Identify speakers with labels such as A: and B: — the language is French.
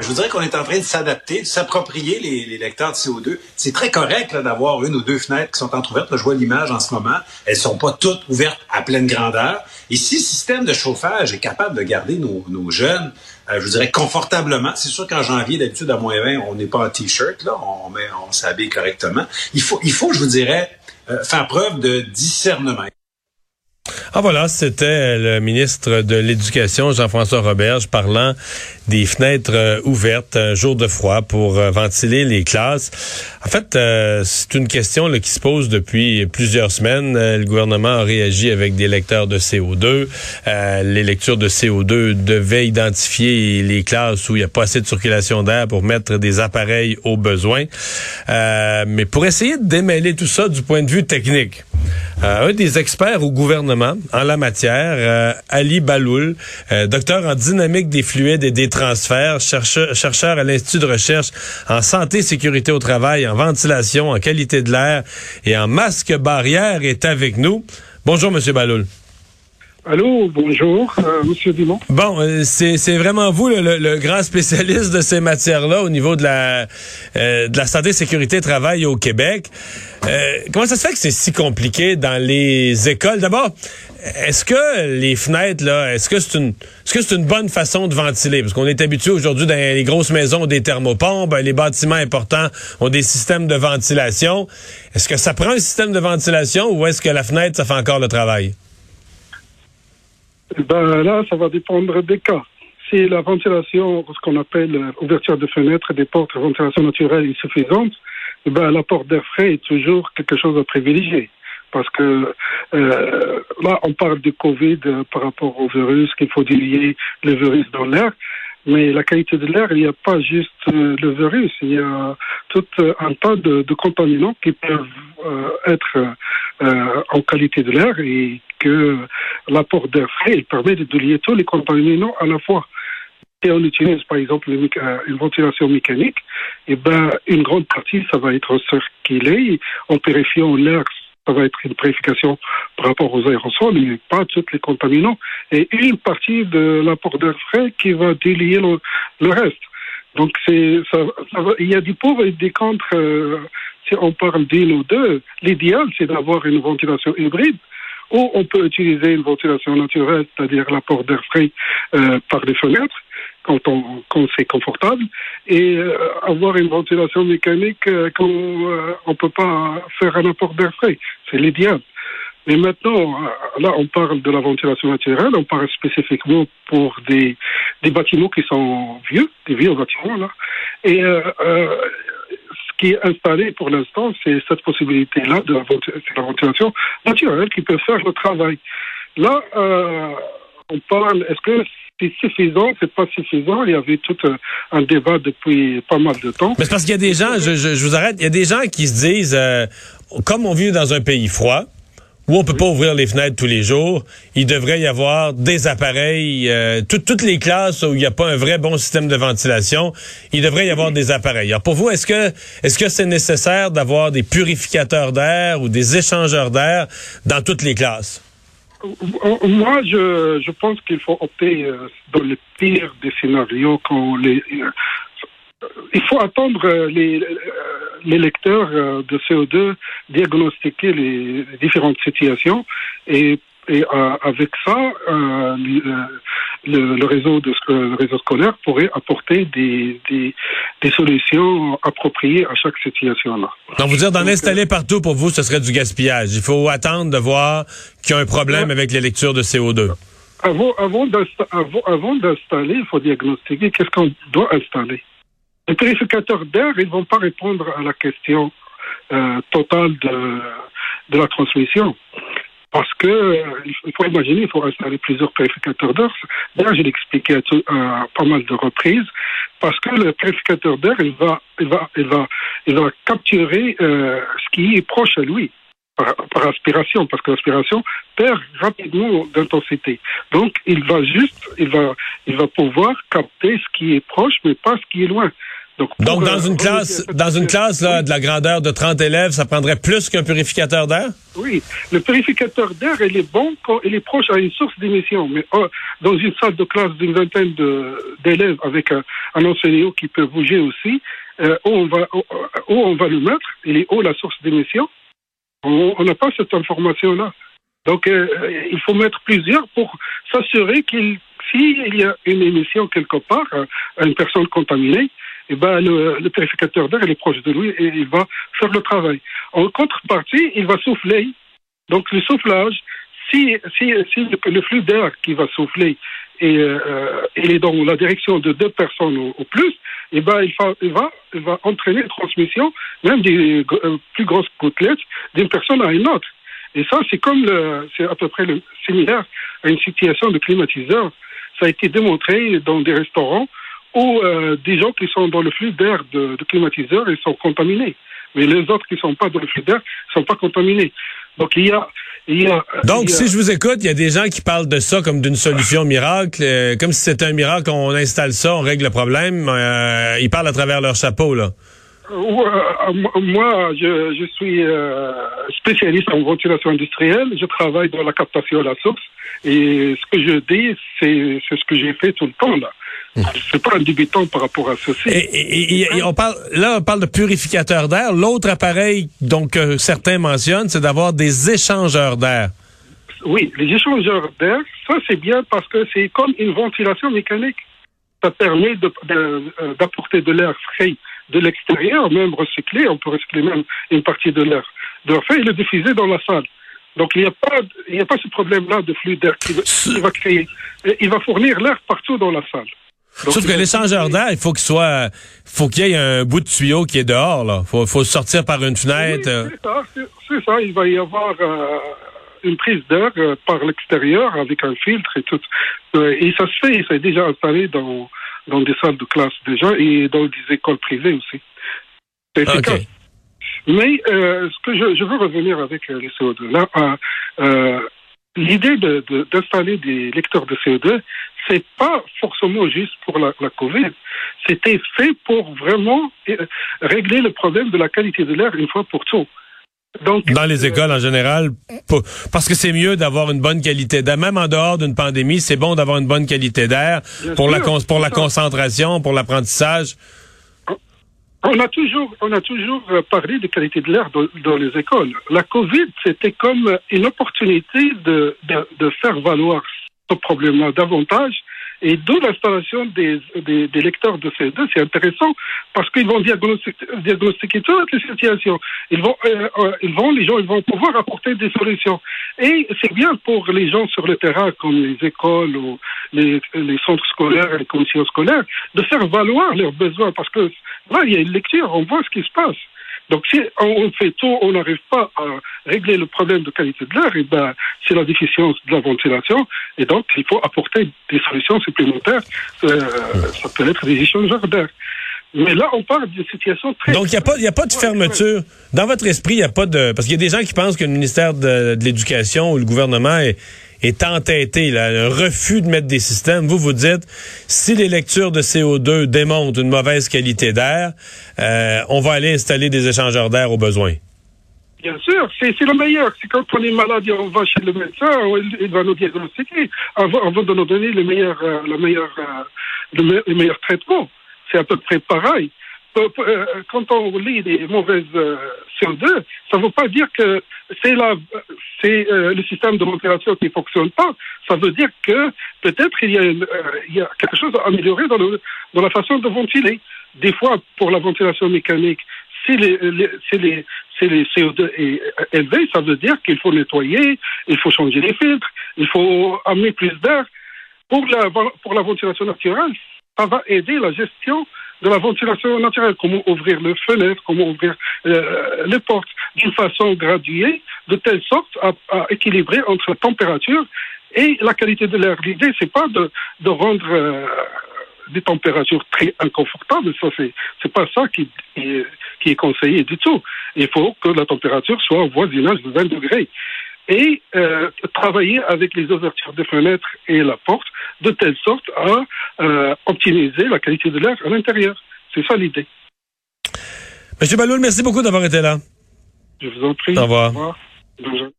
A: Je voudrais qu'on est en train de s'adapter, de s'approprier les, lecteurs de CO2. C'est très correct d'avoir une ou deux fenêtres qui sont entrouvertes. je vois l'image en ce moment. Elles sont pas toutes ouvertes à pleine grandeur. Et si le système de chauffage est capable de garder nos, jeunes, euh, je vous dirais confortablement. C'est sûr qu'en janvier, d'habitude, à moins 20, on n'est pas en t-shirt, là, on, met, on s'habille correctement. Il faut, il faut, je vous dirais, euh, faire preuve de discernement.
B: Ah voilà, c'était le ministre de l'Éducation, Jean-François Roberge, parlant des fenêtres euh, ouvertes un jour de froid pour euh, ventiler les classes. En fait, euh, c'est une question qui se pose depuis plusieurs semaines. le gouvernement a réagi avec des lecteurs de CO2. les lectures de CO2 devaient identifier les classes où il n'y a pas assez de circulation d'air pour mettre des appareils aux besoins. mais pour essayer de démêler tout ça du point de vue technique, un des experts au gouvernement en la matière, Ali Baloul, docteur en dynamique des fluides et des transfert, chercheur, à l'Institut de recherche en santé, sécurité au travail, en ventilation, en qualité de l'air et en masque barrière est avec nous. Bonjour, Monsieur Baloul.
C: Allô, bonjour, euh, Monsieur Dumont.
B: Bon, euh, c'est vraiment vous le, grand spécialiste de ces matières-là au niveau de la euh, de la santé, sécurité, travail au Québec. comment ça se fait que c'est si compliqué dans les écoles? D'abord, est-ce que les fenêtres là, est-ce que c'est une est-ce que c'est une bonne façon de ventiler? Parce qu'on est habitué aujourd'hui dans les grosses maisons des thermopompes, les bâtiments importants ont des systèmes de ventilation. Est-ce que ça prend un système de ventilation ou est-ce que la fenêtre ça fait encore le travail?
C: Ben là, ça va dépendre des cas. Si la ventilation, ce qu'on appelle ouverture de fenêtres des portes ventilation naturelle est suffisante, ben, la porte d'air frais est toujours quelque chose à privilégier. Parce que euh, là, on parle du Covid euh, par rapport au virus, qu'il faut diluer le virus dans l'air. Mais la qualité de l'air, il n'y a pas juste euh, le virus, il y a tout un tas de, de contaminants qui peuvent être en qualité de l'air et que l'apport d'air frais il permet de lier tous les contaminants à la fois. Si on utilise par exemple une ventilation mécanique, et eh ben une grande partie ça va être circulé en purifiant l'air. Ça va être une purification par rapport aux aérosols, mais pas tous les contaminants. Et une partie de l'apport d'air frais qui va délier le, reste. Donc c'est ça, il y a des pour et des contre. Euh, si on parle d'une ou deux, l'idéal c'est d'avoir une ventilation hybride ou on peut utiliser une ventilation naturelle, c'est-à-dire l'apport d'air frais euh, par les fenêtres, quand, on, quand c'est confortable, et euh, avoir une ventilation mécanique euh, quand euh, on peut pas faire un apport d'air frais. C'est l'idéal. Mais maintenant, là, on parle de la ventilation naturelle, on parle spécifiquement pour des, des bâtiments qui sont vieux, des vieux bâtiments, là. Et qui est installé pour l'instant, c'est cette possibilité-là de la ventilation naturelle qui peut faire le travail. Là, euh, on parle, est-ce que c'est suffisant, c'est pas suffisant. Il y avait tout un, débat depuis pas mal de temps.
B: Mais c'est parce qu'il y a des gens, je, je, vous arrête, il y a des gens qui se disent, euh, comme on vit dans un pays froid, où on peut pas ouvrir les fenêtres tous les jours, il devrait y avoir des appareils, euh, toutes les classes où il n'y a pas un vrai bon système de ventilation, il devrait y avoir des appareils. Alors pour vous, est-ce que est-ce que c'est nécessaire d'avoir des purificateurs d'air ou des échangeurs d'air dans toutes les classes?
C: Moi, je, je pense qu'il faut opter euh, dans le pire des scénarios quand les, euh, il faut attendre euh, les, euh, les lecteurs euh, de CO2 diagnostiquer les différentes situations et, et avec ça, le, réseau de, le réseau scolaire pourrait apporter des, des, des solutions appropriées à chaque situation-là.
B: Donc, vous dire d'en installer partout pour vous, ce serait du gaspillage. Il faut attendre de voir qu'il y a un problème avec les lectures de CO2.
C: Avant, avant d'installer, il faut diagnostiquer qu'est-ce qu'on doit installer. Les purificateurs d'air, ils ne vont pas répondre à la question euh, totale de, la transmission. Parce que euh, il faut imaginer, il faut installer plusieurs purificateurs d'air. D'ailleurs, je l'ai expliqué à, pas mal de reprises. Parce que le purificateur d'air, il va, il va, il va, il va capturer euh, ce qui est proche à lui par, par aspiration, parce que l'aspiration perd rapidement d'intensité. Donc, il va juste, il va, il va pouvoir capter ce qui est proche, mais pas ce qui est loin.
B: Donc, dans euh, une classe, dans une classe là, de la grandeur de 30 élèves, ça prendrait plus qu'un purificateur d'air?
C: Oui, le purificateur d'air, il est bon quand il est proche à une source d'émission. Mais oh, dans une salle de classe d'une vingtaine d'élèves avec un, enseignant qui peut bouger aussi, euh, où, on va, où, on va le mettre, il est haut la source d'émission. On n'a pas cette information-là. Donc, euh, il faut mettre plusieurs pour s'assurer qu'il s'il y a une émission quelque part à une personne contaminée, eh ben, le, le purificateur d'air est proche de lui et il va faire le travail. En contrepartie, il va souffler. Donc le soufflage, si, si, si le, flux d'air qui va souffler et euh, est dans la direction de deux personnes au, plus, eh ben, il, va, il, va, il va entraîner la transmission, même des euh, plus grosses gouttelettes, d'une personne à une autre. Et ça, c'est comme c'est à peu près le, similaire à une situation de climatiseur. Ça a été démontré dans des restaurants ou euh, des gens qui sont dans le flux d'air de, de climatiseurs, ils sont contaminés. Mais les autres qui ne sont pas dans le flux d'air ne sont pas contaminés. Donc il y a il y a,
B: Donc, si je vous écoute, il y a des gens qui parlent de ça comme d'une solution miracle, euh, comme si c'était un miracle, on installe ça, on règle le problème. Euh, ils parlent à travers leur chapeau, là.
C: moi, je, je suis spécialiste en ventilation industrielle. Je travaille dans la captation à la source. Et ce que je dis, c'est ce que j'ai fait tout le temps, là. C'est pas un débutant par rapport à ceci.
B: Et, on parle, là, on parle de purificateur d'air. L'autre appareil, donc, que certains mentionnent, c'est d'avoir des échangeurs d'air.
C: Oui, les échangeurs d'air, ça c'est bien parce que c'est comme une ventilation mécanique. Ça permet euh, d'apporter de, l'air frais de l'extérieur, même recyclé. On peut recycler même une partie de l'air de frais et le diffuser dans la salle. Donc il n'y a pas, il a pas ce problème-là de flux d'air qui, va créer. Il va fournir l'air partout dans la salle.
B: Sauf que l'échangeur d'air, il faut qu'il soit, faut qu'il y ait un bout de tuyau qui est dehors, là. Faut, faut sortir par une fenêtre.
C: c'est ça, c'est ça. Il va y avoir euh, une prise d'air euh, par l'extérieur avec un filtre et tout. Euh, et ça se fait, c'est déjà installé dans, dans des salles de classe déjà et dans des écoles privées aussi. C'est efficace. Mais ce que je, je, veux revenir avec les CO2, là, l'idée d'installer de, des lecteurs de CO2, c'est pas forcément juste pour la, la Covid. C'était fait pour vraiment euh, régler le problème de la qualité de l'air une fois pour tout.
B: Donc, dans les euh, écoles en général, parce que c'est mieux d'avoir une bonne qualité d'air. Même en dehors d'une pandémie, c'est bon d'avoir une bonne qualité d'air pour la, pour la concentration, pour l'apprentissage.
C: On a toujours, on a toujours parlé de qualité de l'air dans, les écoles. La Covid, c'était comme une opportunité de, de, de faire valoir problème-là davantage. Et d'où l'installation des, des, lecteurs de CO2, c'est intéressant parce qu'ils vont diagnostiquer, diagnostiquer, toutes les situations. Ils vont, euh, euh, ils vont, les gens, ils vont pouvoir apporter des solutions. Et c'est bien pour les gens sur le terrain, comme les écoles ou les, les centres scolaires, les commissions scolaires, de faire valoir leurs besoins parce que là, il y a une lecture, on voit ce qui se passe. Donc, si on fait tout, on n'arrive pas à régler le problème de qualité de l'air, et ben, c'est la déficience de la ventilation, et donc il faut apporter des solutions supplémentaires. Euh, ça peut être des échangeurs d'air. Mais là, on parle d'une situation très...
B: Donc, il n'y a, pas, a pas de fermeture. Dans votre esprit, il n'y a pas de... Parce qu'il y a des gens qui pensent que le ministère de, de l'Éducation ou le gouvernement est est entêté, là, un refus de mettre des systèmes. Vous vous dites, si les lectures de CO2 démontrent une mauvaise qualité d'air, euh, on va aller installer des échangeurs d'air au besoin.
C: Bien sûr, c'est le meilleur. C'est quand on est malade, on va chez le médecin, il va nous diagnostiquer avant, de nous donner le meilleur, euh, le meilleur, euh, le meilleur traitement. C'est à peu près pareil. Euh, quand on lit des mauvaises euh, CO2, ça ne veut pas dire que c'est euh, le système de ventilation qui ne fonctionne pas. Ça veut dire que peut-être il, y a quelque chose à améliorer dans, la façon de ventiler. Des fois, pour la ventilation mécanique, si les, les, les, les CO2 est élevé, ça veut dire qu'il faut nettoyer, il faut changer les filtres, il faut amener plus d'air. Pour la, pour la ventilation naturelle, ça va aider la gestion de la ventilation naturelle, comment ouvrir les fenêtres, comment ouvrir euh, les portes d'une façon graduée, de telle sorte à, équilibrer entre la température et la qualité de l'air. L'idée, c'est pas de, de rendre euh, des températures très inconfortables, ça c'est c'est pas ça qui, qui est conseillé du tout. Il faut que la température soit au voisinage de 20 degrés et euh, travailler avec les ouvertures des fenêtres et la porte de telle sorte à euh, optimiser la qualité de l'air à l'intérieur. C'est ça l'idée.
B: Monsieur Baloul, merci beaucoup d'avoir été là.
C: Je vous en prie.
B: Au revoir.
C: Au revoir.